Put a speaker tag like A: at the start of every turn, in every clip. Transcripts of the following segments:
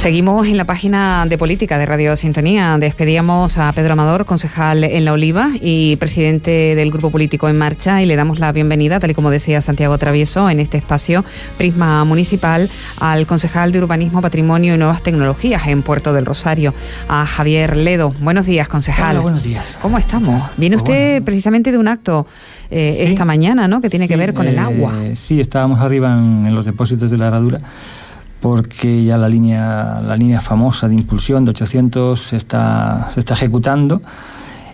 A: Seguimos en la página de política de Radio Sintonía. Despedíamos a Pedro Amador, concejal en La Oliva y presidente del Grupo Político En Marcha, y le damos la bienvenida, tal y como decía Santiago Travieso, en este espacio Prisma Municipal, al concejal de Urbanismo, Patrimonio y Nuevas Tecnologías en Puerto del Rosario, a Javier Ledo. Buenos días, concejal.
B: Hola, buenos días.
A: ¿Cómo estamos? Viene
B: Pues
A: usted
B: bueno.
A: precisamente de un acto eh,
B: Sí.
A: esta mañana, ¿no? Que tiene que ver con el
B: eh,
A: agua.
B: Sí, estábamos arriba en, en los depósitos de la herradura porque ya la línea, la línea famosa de impulsión de 800 se está, se está ejecutando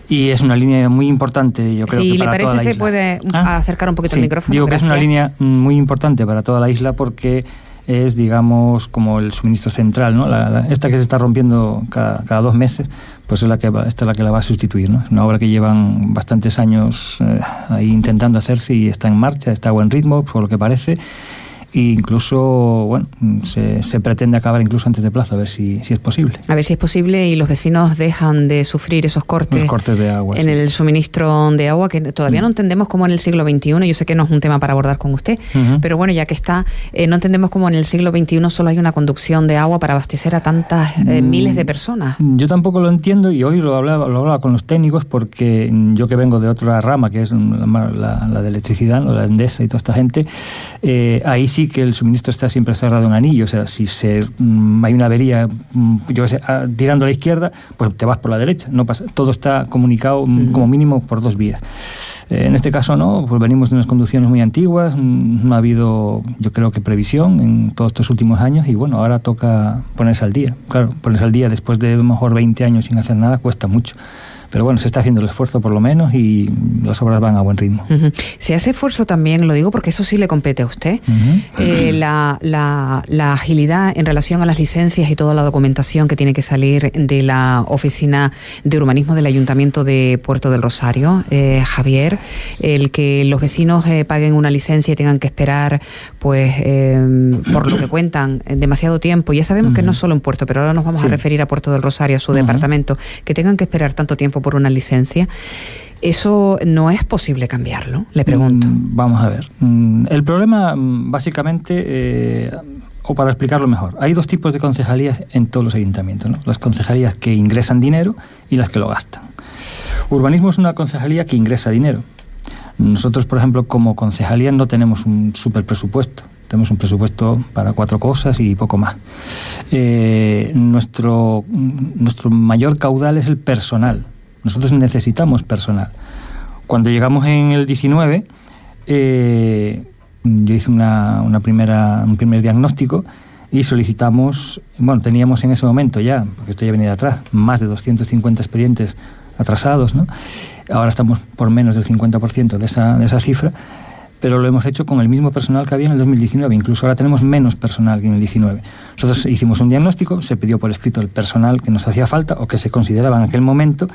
B: y es una línea muy importante, yo creo
A: Si
B: que
A: le
B: para toda
A: parece,
B: la
A: se
B: isla.
A: puede
B: Ah,
A: acercar un poquito
B: sí,
A: el micrófono.
B: Digo que es una línea muy importante para toda la isla porque es, digamos, como el suministro central, ¿no? La- la- esta que se está rompiendo cada, cada dos meses, pues es la que va- esta es la que la va a sustituir, ¿no? Es una obra que llevan bastantes años eh, ahí intentando hacerse y está en marcha, está a buen ritmo, por lo que parece. E incluso, bueno, se, se pretende acabar incluso antes de plazo, a ver si, si es posible.
A: A ver si es posible y los vecinos dejan de sufrir esos cortes,
B: Los cortes de agua.
A: en
B: sí.
A: el suministro de agua que todavía
B: Mm.
A: no entendemos cómo en el siglo XXI, yo sé que no es un tema para abordar con usted,
B: Ujú.
A: pero bueno, ya que está, eh, no entendemos cómo en el siglo XXI solo hay una conducción de agua para abastecer a tantas eh,
B: Mm.
A: miles de personas.
B: Yo tampoco lo entiendo y hoy lo hablaba, lo hablaba con los técnicos porque yo que vengo de otra rama, que es la, la- la de electricidad, la Endesa y toda esta gente, eh, ahí sí que el suministro está siempre cerrado en anillo. O sea, si se, mm, hay una avería, mm, yo qué sé, ah, tirando a la izquierda, pues te vas por la derecha. No pasa, todo está comunicado mm, como mínimo por dos vías. Eh, en este caso no, pues venimos de unas conducciones muy antiguas, no ha habido, yo creo que previsión en todos estos últimos años y bueno, ahora toca ponerse al día. Claro, ponerse al día después de a lo mejor 20 años sin hacer nada cuesta mucho. Pero bueno, se está haciendo el esfuerzo por lo menos y las obras van a buen ritmo.
A: Ujú. Se hace esfuerzo también, lo digo porque eso sí le compete a usted, eh, la, la- la agilidad en relación a las licencias y toda la documentación que tiene que salir de la oficina de urbanismo del Ayuntamiento de Puerto del Rosario, eh, Javier, el que los vecinos eh, paguen una licencia y tengan que esperar, pues, eh, por lo que cuentan, eh, demasiado tiempo. Ya sabemos que no solo en Puerto, pero ahora nos vamos a referir a Puerto del Rosario, a su departamento, que tengan que esperar tanto tiempo por una licencia. Eso no es posible cambiarlo, le pregunto.
B: Mm, Vamos a ver. Mm, El problema, mm, básicamente, eh, o para explicarlo mejor, hay dos tipos de concejalías en todos los ayuntamientos. ¿no? Las concejalías que ingresan dinero y las que lo gastan. Urbanismo es una concejalía que ingresa dinero. Nosotros, por ejemplo, como concejalía no tenemos un super presupuesto. Tenemos un presupuesto para cuatro cosas y poco más. Eh, nuestro, nuestro mayor caudal es el personal. Nosotros necesitamos personal. Cuando llegamos en el 19, eh, yo hice una, una primera, un primer diagnóstico y solicitamos, bueno, teníamos en ese momento ya, porque esto ya venía de atrás, más de 250 expedientes atrasados, ¿no? Ahora estamos por menos del 50% de esa, de esa cifra, pero lo hemos hecho con el mismo personal que había en el 2019, incluso ahora tenemos menos personal que en el 19. Nosotros hicimos un diagnóstico, se pidió por escrito el personal que nos hacía falta o que se consideraba en aquel momento,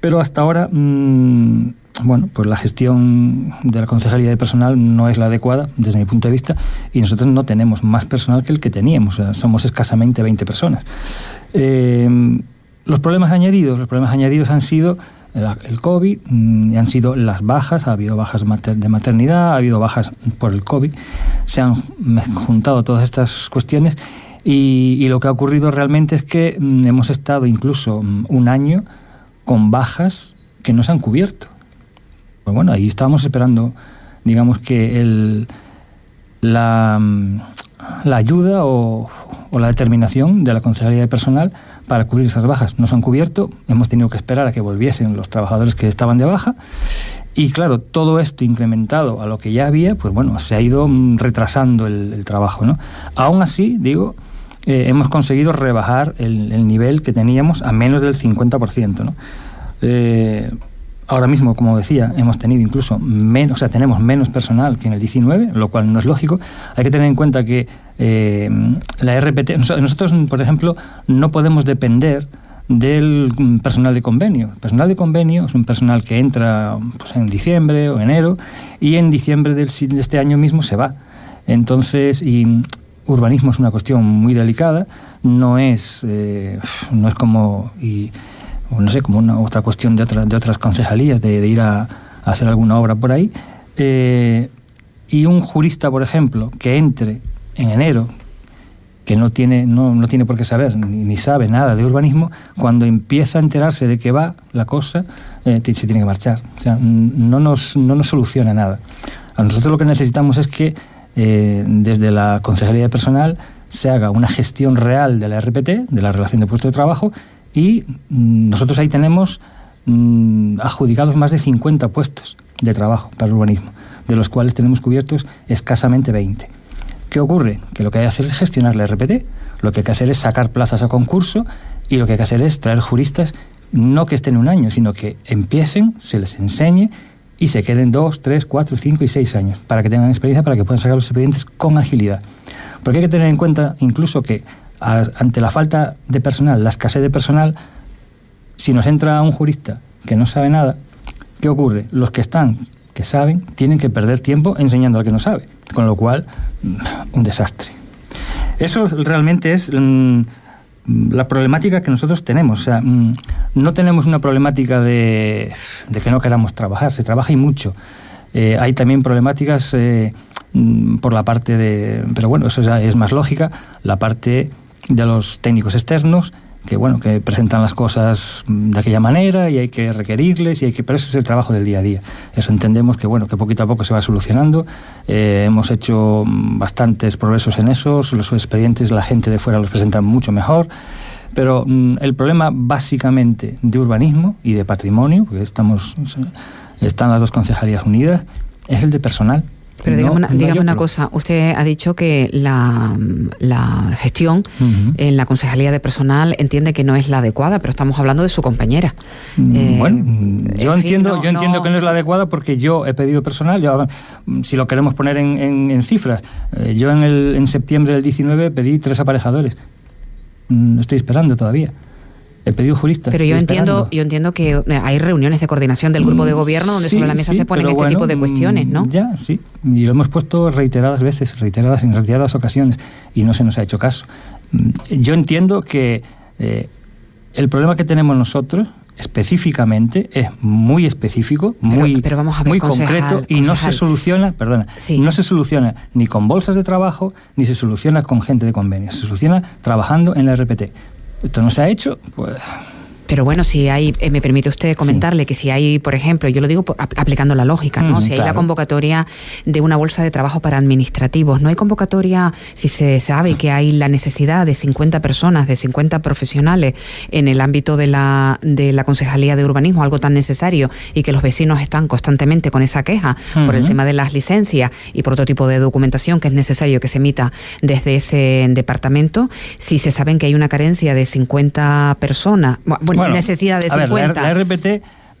B: pero hasta ahora, mmm, bueno, pues la gestión de la concejalía de personal no es la adecuada desde mi punto de vista y nosotros no tenemos más personal que el que teníamos, o sea, somos escasamente 20 personas. Eh, los problemas añadidos, los problemas añadidos han sido el, COVID, mmm, han sido las bajas, ha habido bajas de maternidad, ha habido bajas por el COVID, se han juntado todas estas cuestiones y, y lo que ha ocurrido realmente es que mmm, hemos estado incluso mmm, un año con bajas que no se han cubierto. Pues bueno, ahí estábamos esperando, digamos que el, la, la ayuda o, o, la determinación de la Concejalía de Personal para cubrir esas bajas. No se han cubierto, hemos tenido que esperar a que volviesen los trabajadores que estaban de baja y claro, todo esto incrementado a lo que ya había, pues bueno, se ha ido retrasando el, el trabajo. ¿no? Aún así, digo, eh, hemos conseguido rebajar el, el, nivel que teníamos a menos del 50%. ¿no? Eh, ahora mismo, como decía, hemos tenido incluso menos, o sea, tenemos menos personal que en el 19, lo cual no es lógico. Hay que tener en cuenta que eh, la RPT, nosotros, por ejemplo, no podemos depender del personal de convenio. El personal de convenio es un personal que entra pues, en diciembre o enero y en diciembre de este año mismo se va. Entonces, urbanismo es una cuestión muy delicada, no es, eh, no es como, y, no sé, como una otra cuestión de, otra, de otras concejalías, de, ir a, hacer alguna obra por ahí. Eh, y un jurista, por ejemplo, que entre en enero, que no tiene, no, no tiene por qué saber ni, sabe nada de urbanismo, cuando empieza a enterarse de que va la cosa, eh, se tiene que marchar. O sea, no nos, no nos soluciona nada. A nosotros lo que necesitamos es que eh, desde la Concejalía de Personal se haga una gestión real de la RPT, de la relación de puesto de trabajo, y mm, nosotros ahí tenemos mm, adjudicados más de 50 puestos de trabajo para el urbanismo, de los cuales tenemos cubiertos escasamente 20. ¿Qué ocurre? Que lo que hay que hacer es gestionar la RPT, lo que hay que hacer es sacar plazas a concurso y lo que hay que hacer es traer juristas no que estén un año, sino que empiecen, se les enseñe y se queden dos, tres, cuatro, cinco y seis años para que tengan experiencia, para que puedan sacar los expedientes con agilidad. Porque hay que tener en cuenta incluso que ante la falta de personal, la escasez de personal, si nos entra un jurista que no sabe nada, ¿qué ocurre? Los que están, que saben, tienen que perder tiempo enseñando al que no sabe, con lo cual, un desastre. Eso realmente es mm, la problemática que nosotros tenemos. O sea, mm, no tenemos una problemática de, que no queramos trabajar, se trabaja y mucho. Eh, hay también problemáticas eh, por la parte de, pero bueno, eso ya es más lógica, la parte de los técnicos externos que bueno que presentan las cosas de aquella manera y hay que requerirles y hay que pero ese es el trabajo del día a día. Eso entendemos que bueno que poquito a poco se va solucionando. Eh, hemos hecho bastantes progresos en eso. Los expedientes la gente de fuera los presentan mucho mejor. Pero mm, el problema básicamente de urbanismo y de patrimonio estamos están las dos concejalías unidas es el de personal
A: pero dígame, una, cosa, usted ha dicho que la, gestión en la Concejalía de Personal entiende que no es la adecuada, pero estamos hablando de su compañera.
B: Mm, eh, bueno, yo entiendo, yo entiendo que no es la adecuada porque yo he pedido personal, yo, si lo queremos poner en, cifras, eh, yo en, el, en septiembre del 19 pedí tres aparejadores. Mm, estoy esperando todavía he pedido juristas.
A: Pero yo entiendo, yo entiendo que eh, hay reuniones de coordinación del grupo de mm, gobierno donde sobre la mesa se ponen este tipo de cuestiones, ¿no?
B: Ya, sí. Y lo hemos puesto reiteradas veces, reiteradas en reiteradas ocasiones, y no se nos ha hecho caso. Mm, yo entiendo que eh, el problema que tenemos nosotros específicamente es muy específico, muy, muy concreto y no se soluciona, perdona, no se soluciona ni con bolsas de trabajo ni se soluciona con gente de convenio, se soluciona trabajando en la RPT esto no se ha hecho, pues
A: pero bueno, si hay, eh, me permite usted comentarle que si hay, por ejemplo, yo lo digo aplicando la lógica, ¿no? si hay la convocatoria de una bolsa de trabajo para administrativos, no hay convocatoria, si se sabe que hay la necesidad de 50 personas, de 50 profesionales en el ámbito de la, de la Concejalía de Urbanismo, algo tan necesario, y que los vecinos están constantemente con esa queja por el tema de las licencias y por otro tipo de documentación que es necesario que se emita desde ese departamento, si se saben que hay una carencia de 50 personas, bueno, necesidad de 50.
B: la, RPT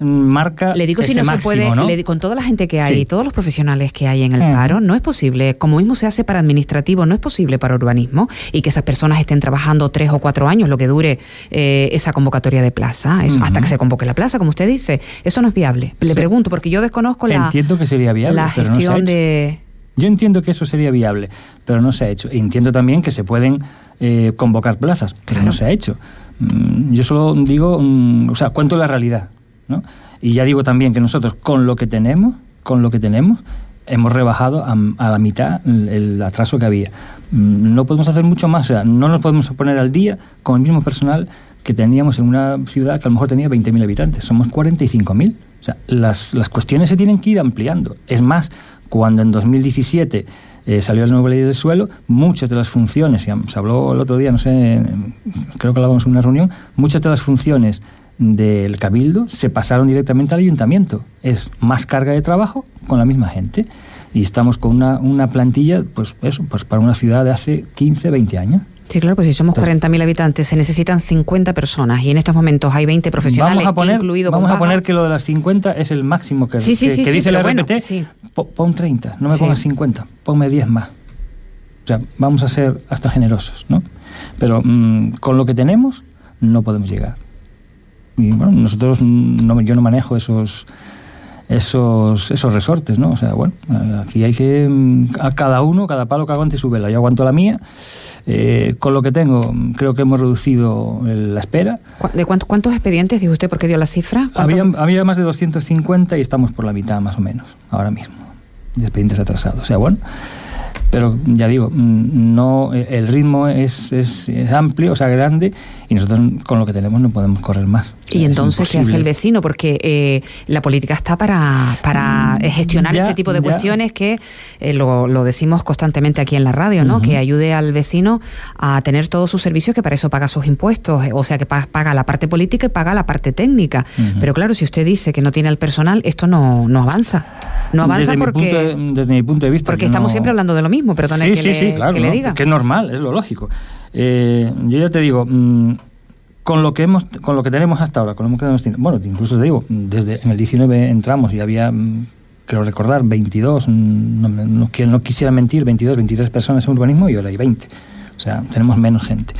B: marca
A: le digo si no se puede Le, con toda la gente que hay todos los profesionales que hay en el paro no es posible como mismo se hace para administrativo no es posible para urbanismo y que esas personas estén trabajando tres o cuatro años lo que dure eh, esa convocatoria de plaza hasta que se convoque la plaza como usted dice eso no es viable. Le pregunto porque yo desconozco la
B: entiendo que sería viable
A: la gestión de
B: yo entiendo que eso sería viable pero no se ha hecho. Entiendo también que se pueden eh, convocar plazas pero no se ha hecho Mm, yo solo digo, mm, o sea, cuento la realidad, ¿no? Y ya digo también que nosotros con lo que tenemos, con lo que tenemos, hemos rebajado a, la mitad el, atraso que había. Mm, no podemos hacer mucho más, o sea, no nos podemos poner al día con el mismo personal que teníamos en una ciudad que a lo mejor tenía 20.000 habitantes, somos 45.000. O sea, las, las cuestiones se tienen que ir ampliando. Es más, cuando en 2017 eh, salió la nueva ley del suelo, muchas de las funciones, se habló el otro día, no sé, creo que hablábamos en una reunión, muchas de las funciones del cabildo se pasaron directamente al ayuntamiento. Es más carga de trabajo con la misma gente. Y estamos con una, una plantilla, pues eso, pues para una ciudad de hace 15, 20 años.
A: Sí, claro, pues si somos 40.000 habitantes, se necesitan 50 personas y en estos momentos hay 20 profesionales,
B: vamos a poner, Vamos a poner que lo de las 50 es el máximo que, que, dice la RPT. pon 30, no me pongas 50, ponme 10 más. O sea, vamos a ser hasta generosos, ¿no? Pero mm, con lo que tenemos no podemos llegar. Y bueno, nosotros, no, yo no manejo esos esos, esos resortes, ¿no? O sea, bueno, aquí hay que, mm, a cada uno, cada palo que aguante su vela. Yo aguanto la mía eh, con lo que tengo, creo que hemos reducido la espera.
A: ¿De cuántos expedientes, dijo usted, por qué dio la cifra?
B: Había, había, más de 250 y estamos por la mitad más o menos, ahora mismo, de expedientes atrasados. O sea, bueno, Pero ya digo, mm, no el ritmo es, es, amplio, o sea, grande, y nosotros con lo que tenemos no podemos correr más.
A: ¿Y entonces qué hace el vecino? Porque eh, la política está para, para mm, gestionar este tipo de cuestiones que eh, lo, lo, decimos constantemente aquí en la radio, ¿no? Que ayude al vecino a tener todos sus servicios, que para eso paga sus impuestos, o sea, que paga la parte política y paga la parte técnica. Pero claro, si usted dice que no tiene el personal, esto no, no avanza. No avanza
B: desde
A: porque...
B: Mi punto desde mi punto de vista...
A: Porque estamos siempre hablando de lo mismo, perdone que,
B: sí,
A: le,
B: claro,
A: que le diga.
B: Que es normal, es lo lógico. Eh, yo ya te digo... Mm, con lo que hemos con lo que tenemos hasta ahora, con lo que hemos bueno, incluso te digo, desde en el 19 entramos y había mm, creo recordar 22, mm, no, no, no, quisiera mentir, 22, 23 personas en urbanismo y ahora hay 20. O sea, tenemos menos gente.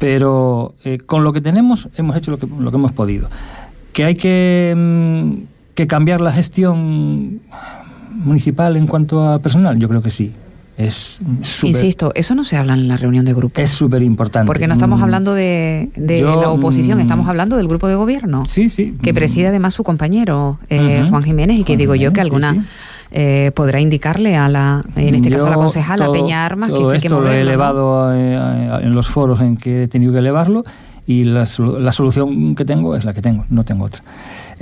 B: Pero eh, con lo que tenemos hemos hecho lo que, lo que hemos podido. Que hay que, que cambiar la gestión municipal en cuanto a personal, yo creo que sí. Es
A: Insisto, eso no se habla en la reunión de grupo.
B: Es súper importante.
A: Porque no estamos mm, hablando de, la oposición, mm, estamos hablando del grupo de gobierno.
B: Sí, sí.
A: Que preside además su compañero, eh, Juan Jiménez, y que digo yo que alguna... Eh, podrá indicarle a la, en este caso a la concejala Peña Armas,
B: que esto lo he elevado eh, en los foros en que he tenido que elevarlo y la, la, solución que tengo es la que tengo, no tengo otra.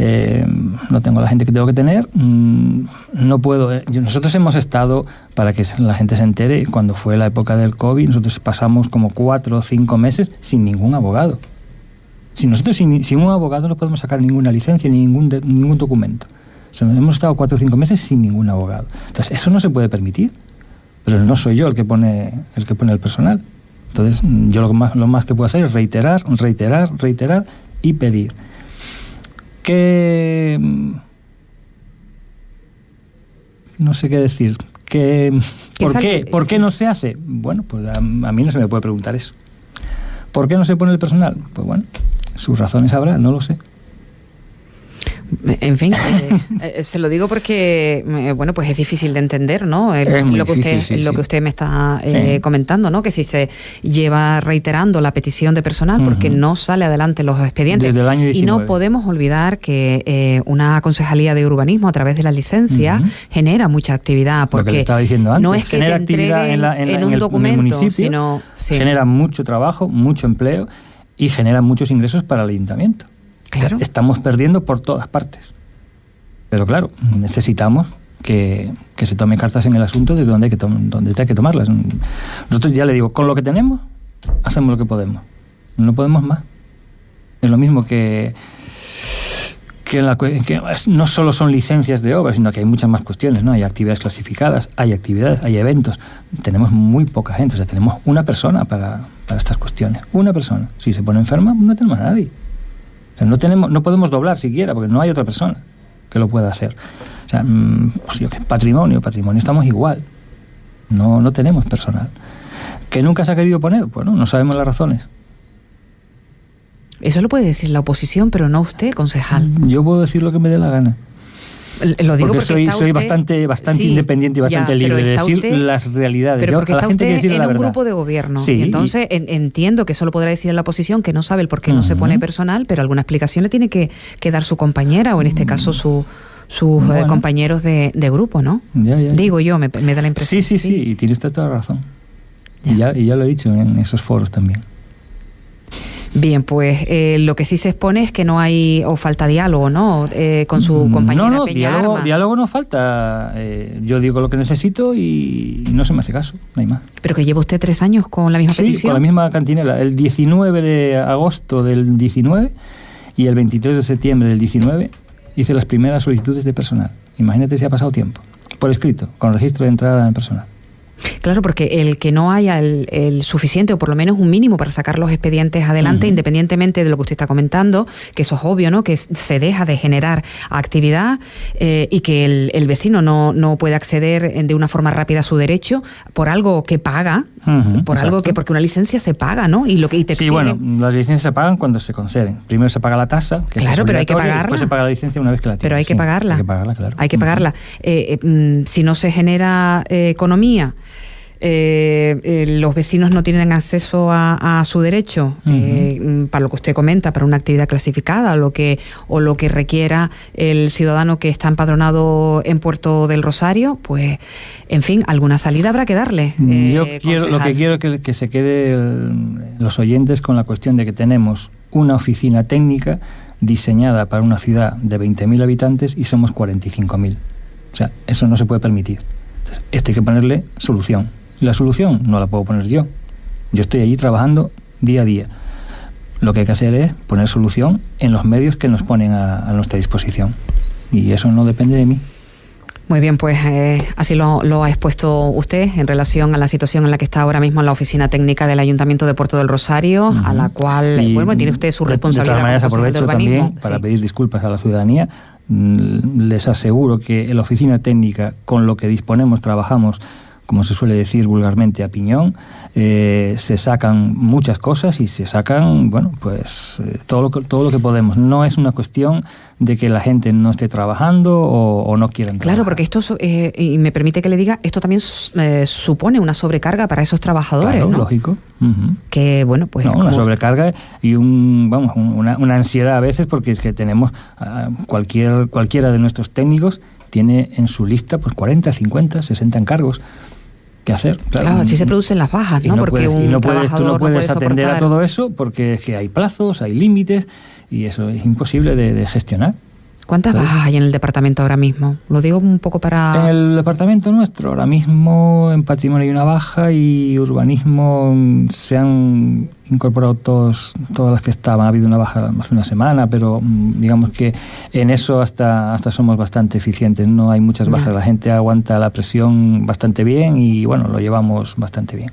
B: Eh, no tengo la gente que tengo que tener, mm, no puedo. Eh, nosotros hemos estado, para que la gente se entere, cuando fue la época del COVID, nosotros pasamos como cuatro o cinco meses sin ningún abogado. Si nosotros sin, sin un abogado no podemos sacar ninguna licencia ni ningún, ningún documento. O sea, hemos estado cuatro o cinco meses sin ningún abogado. Entonces, eso no se puede permitir. Pero no soy yo el que pone el, que pone el personal. Entonces, yo lo más, lo más que puedo hacer es reiterar, reiterar, reiterar y pedir. Que... No sé qué decir. Que, ¿Por qué? ¿Por qué no se hace? Bueno, pues a, a, mí no se me puede preguntar eso. ¿Por qué no se pone el personal? Pues bueno, sus razones habrá, no lo sé.
A: En fin, eh, eh, se lo digo porque, eh, bueno, pues es difícil de entender, ¿no? lo, que usted, lo que usted me está comentando, ¿no? Que si se lleva reiterando la petición de personal porque no sale adelante los expedientes. Y no podemos olvidar que una concejalía de urbanismo a través de la licencia genera mucha actividad. Porque no es que genera actividad en, un documento, sino.
B: Genera mucho trabajo, mucho empleo y genera muchos ingresos para el ayuntamiento estamos perdiendo por todas partes. Pero claro, necesitamos que, se tome cartas en el asunto desde donde hay, que donde hay que tomarlas. Nosotros ya le digo, con lo que tenemos, hacemos lo que podemos. No podemos más. Es lo mismo que, que, no solo son licencias de obra, sino que hay muchas más cuestiones, ¿no? Hay actividades clasificadas, hay actividades, hay eventos. Tenemos muy poca gente, o sea, tenemos una persona para, para estas cuestiones. Una persona. Si se pone enferma, no tenemos a nadie no, tenemos, no podemos doblar siquiera, porque no hay otra persona que lo pueda hacer. O sea, mm, pues yo, patrimonio, patrimonio, estamos igual. No, no tenemos personal. ¿Que nunca se ha querido poner? Bueno, no sabemos las razones.
A: Eso lo puede decir la oposición, pero no usted, concejal.
B: Yo puedo decir lo que me dé la gana.
A: Lo digo
B: porque, soy, soy bastante, bastante independiente y bastante libre de decir las realidades.
A: Pero porque está usted en un grupo de gobierno. Sí, entonces entiendo que solo podrá decir en la oposición que no sabe el por qué no se pone personal, pero alguna explicación le tiene que, dar su compañera o en este caso su sus eh, compañeros de, grupo, ¿no? Digo yo, me, da la impresión.
B: Sí, sí, sí, y tiene usted toda la razón. Y, ya, y ya lo he dicho en esos foros también.
A: Bien, pues eh, lo que sí se expone es que no hay o falta diálogo, ¿no? Eh, con su mm, compañera
B: no, no,
A: diálogo,
B: diálogo no falta. Eh, yo digo lo que necesito y no se me hace caso, no hay más.
A: Pero que lleva usted tres años con la misma
B: sí,
A: petición.
B: con la misma cantinela. El 19 de agosto del 19 y el 23 de septiembre del 19 hice las primeras solicitudes de personal. Imagínate si ha pasado tiempo. Por escrito, con registro de entrada en personal.
A: Claro, porque el que no haya el, suficiente o por lo menos un mínimo para sacar los expedientes adelante, independientemente de lo que usted está comentando, que eso es obvio, ¿no? Que se deja de generar actividad eh, y que el, vecino no, no, puede acceder de una forma rápida a su derecho por algo que paga, por algo que porque una licencia se paga, ¿no? Y lo que
B: sí, bueno, las licencias se pagan cuando se conceden. Primero se paga la tasa, que
A: claro, pero hay que pagarla.
B: Después se paga la licencia una vez que la.
A: Pero hay que pagarla.
B: Hay que pagarla, claro.
A: Hay que pagarla. Eh, eh, mm, si no se genera economía eh, eh, los vecinos no tienen acceso a, su derecho, eh, para lo que usted comenta, para una actividad clasificada, lo que, o lo que requiera el ciudadano que está empadronado en Puerto del Rosario, pues, en fin, alguna salida habrá que darle.
B: Yo quiero, lo que quiero es que, que se quede los oyentes con la cuestión de que tenemos una oficina técnica diseñada para una ciudad de 20.000 habitantes y somos 45.000. O sea, eso no se puede permitir. Entonces, esto hay que ponerle solución. La solución no la puedo poner yo. Yo estoy allí trabajando día a día. Lo que hay que hacer es poner solución en los medios que nos ponen a, nuestra disposición. Y eso no depende de mí.
A: Muy bien, pues eh, así lo, ha expuesto usted en relación a la situación en la que está ahora mismo en la oficina técnica del Ayuntamiento de Puerto del Rosario, a la cual, bueno, tiene usted su responsabilidad.
B: De, todas maneras, aprovecho también para pedir disculpas a la ciudadanía. Mm, les aseguro que en la oficina técnica, con lo que disponemos, trabajamos como se suele decir vulgarmente, a piñón. Eh, se sacan muchas cosas y se sacan, bueno, pues eh, todo, lo que, todo lo que podemos. No es una cuestión de que la gente no esté trabajando o, no quieran
A: Claro, porque esto, eh, y me permite que le diga, esto también supone una sobrecarga para esos trabajadores, claro,
B: lógico.
A: Que, bueno, pues...
B: una sobrecarga y un, vamos, una, una, ansiedad a veces porque es que tenemos cualquier, cualquiera de nuestros técnicos tiene en su lista pues 40, 50, 60 encargos hacer.
A: Claro, así se producen las bajas, ¿no?
B: porque y no puedes, tú no puedes atender a todo eso porque es que hay plazos, hay límites y eso es imposible de gestionar.
A: ¿Cuántas bajas hay en el departamento ahora mismo? Lo digo un poco para...
B: En el departamento nuestro, ahora mismo en patrimonio hay una baja y urbanismo se han incorporado todos, todas las que estaban. Ha habido una baja hace una semana, pero mm, digamos que en eso hasta, hasta somos bastante eficientes. No hay muchas bajas. La gente aguanta la presión bastante bien y bueno, lo llevamos bastante bien.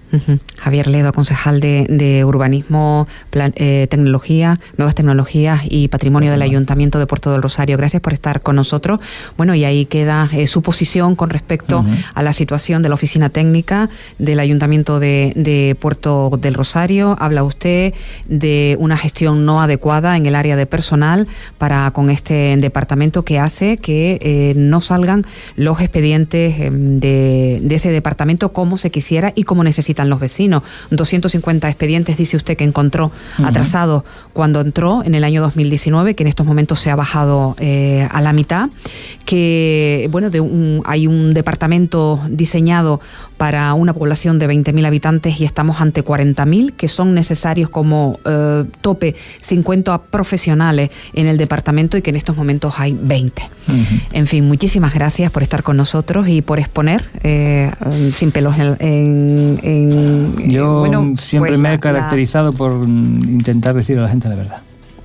A: Javier Ledo, concejal de, Urbanismo, eh, Tecnología, Nuevas Tecnologías y Patrimonio del Ayuntamiento de Puerto del Rosario gracias por estar con nosotros. Bueno, y ahí queda eh, su posición con respecto a la situación de la oficina técnica del Ayuntamiento de, Puerto del Rosario. Habla usted de una gestión no adecuada en el área de personal para con este departamento que hace que eh, no salgan los expedientes em, de, ese departamento como se quisiera y como necesitan los vecinos. 250 expedientes, dice usted, que encontró atrasados cuando entró en el año 2019, que en estos momentos se ha bajado. Eh, eh, a la mitad, que bueno, de hay un departamento diseñado para una población de 20.000 habitantes y estamos ante 40.000, que son necesarios como eh, tope 50 profesionales en el departamento y que en estos momentos hay 20. En fin, muchísimas gracias por estar con nosotros y por exponer eh, sin pelos en...
B: Yo siempre pues me he caracterizado por intentar decir a la gente la verdad.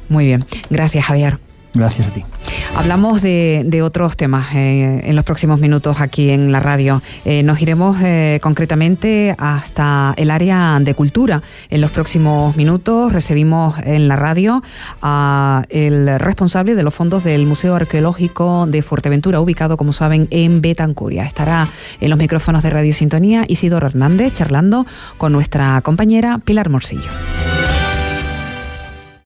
A: Muy bien, gracias Javier.
B: Gracias a ti.
A: Hablamos de, otros temas eh, en los próximos minutos aquí en la radio. Eh, nos iremos eh, concretamente hasta el área de cultura. En los próximos minutos recibimos en la radio a el responsable de los fondos del Museo Arqueológico de Fuerteventura, ubicado, como saben, en Betancuria. Estará en los micrófonos de Radio Sintonía Isidoro Hernández charlando con nuestra compañera Pilar Morcillo.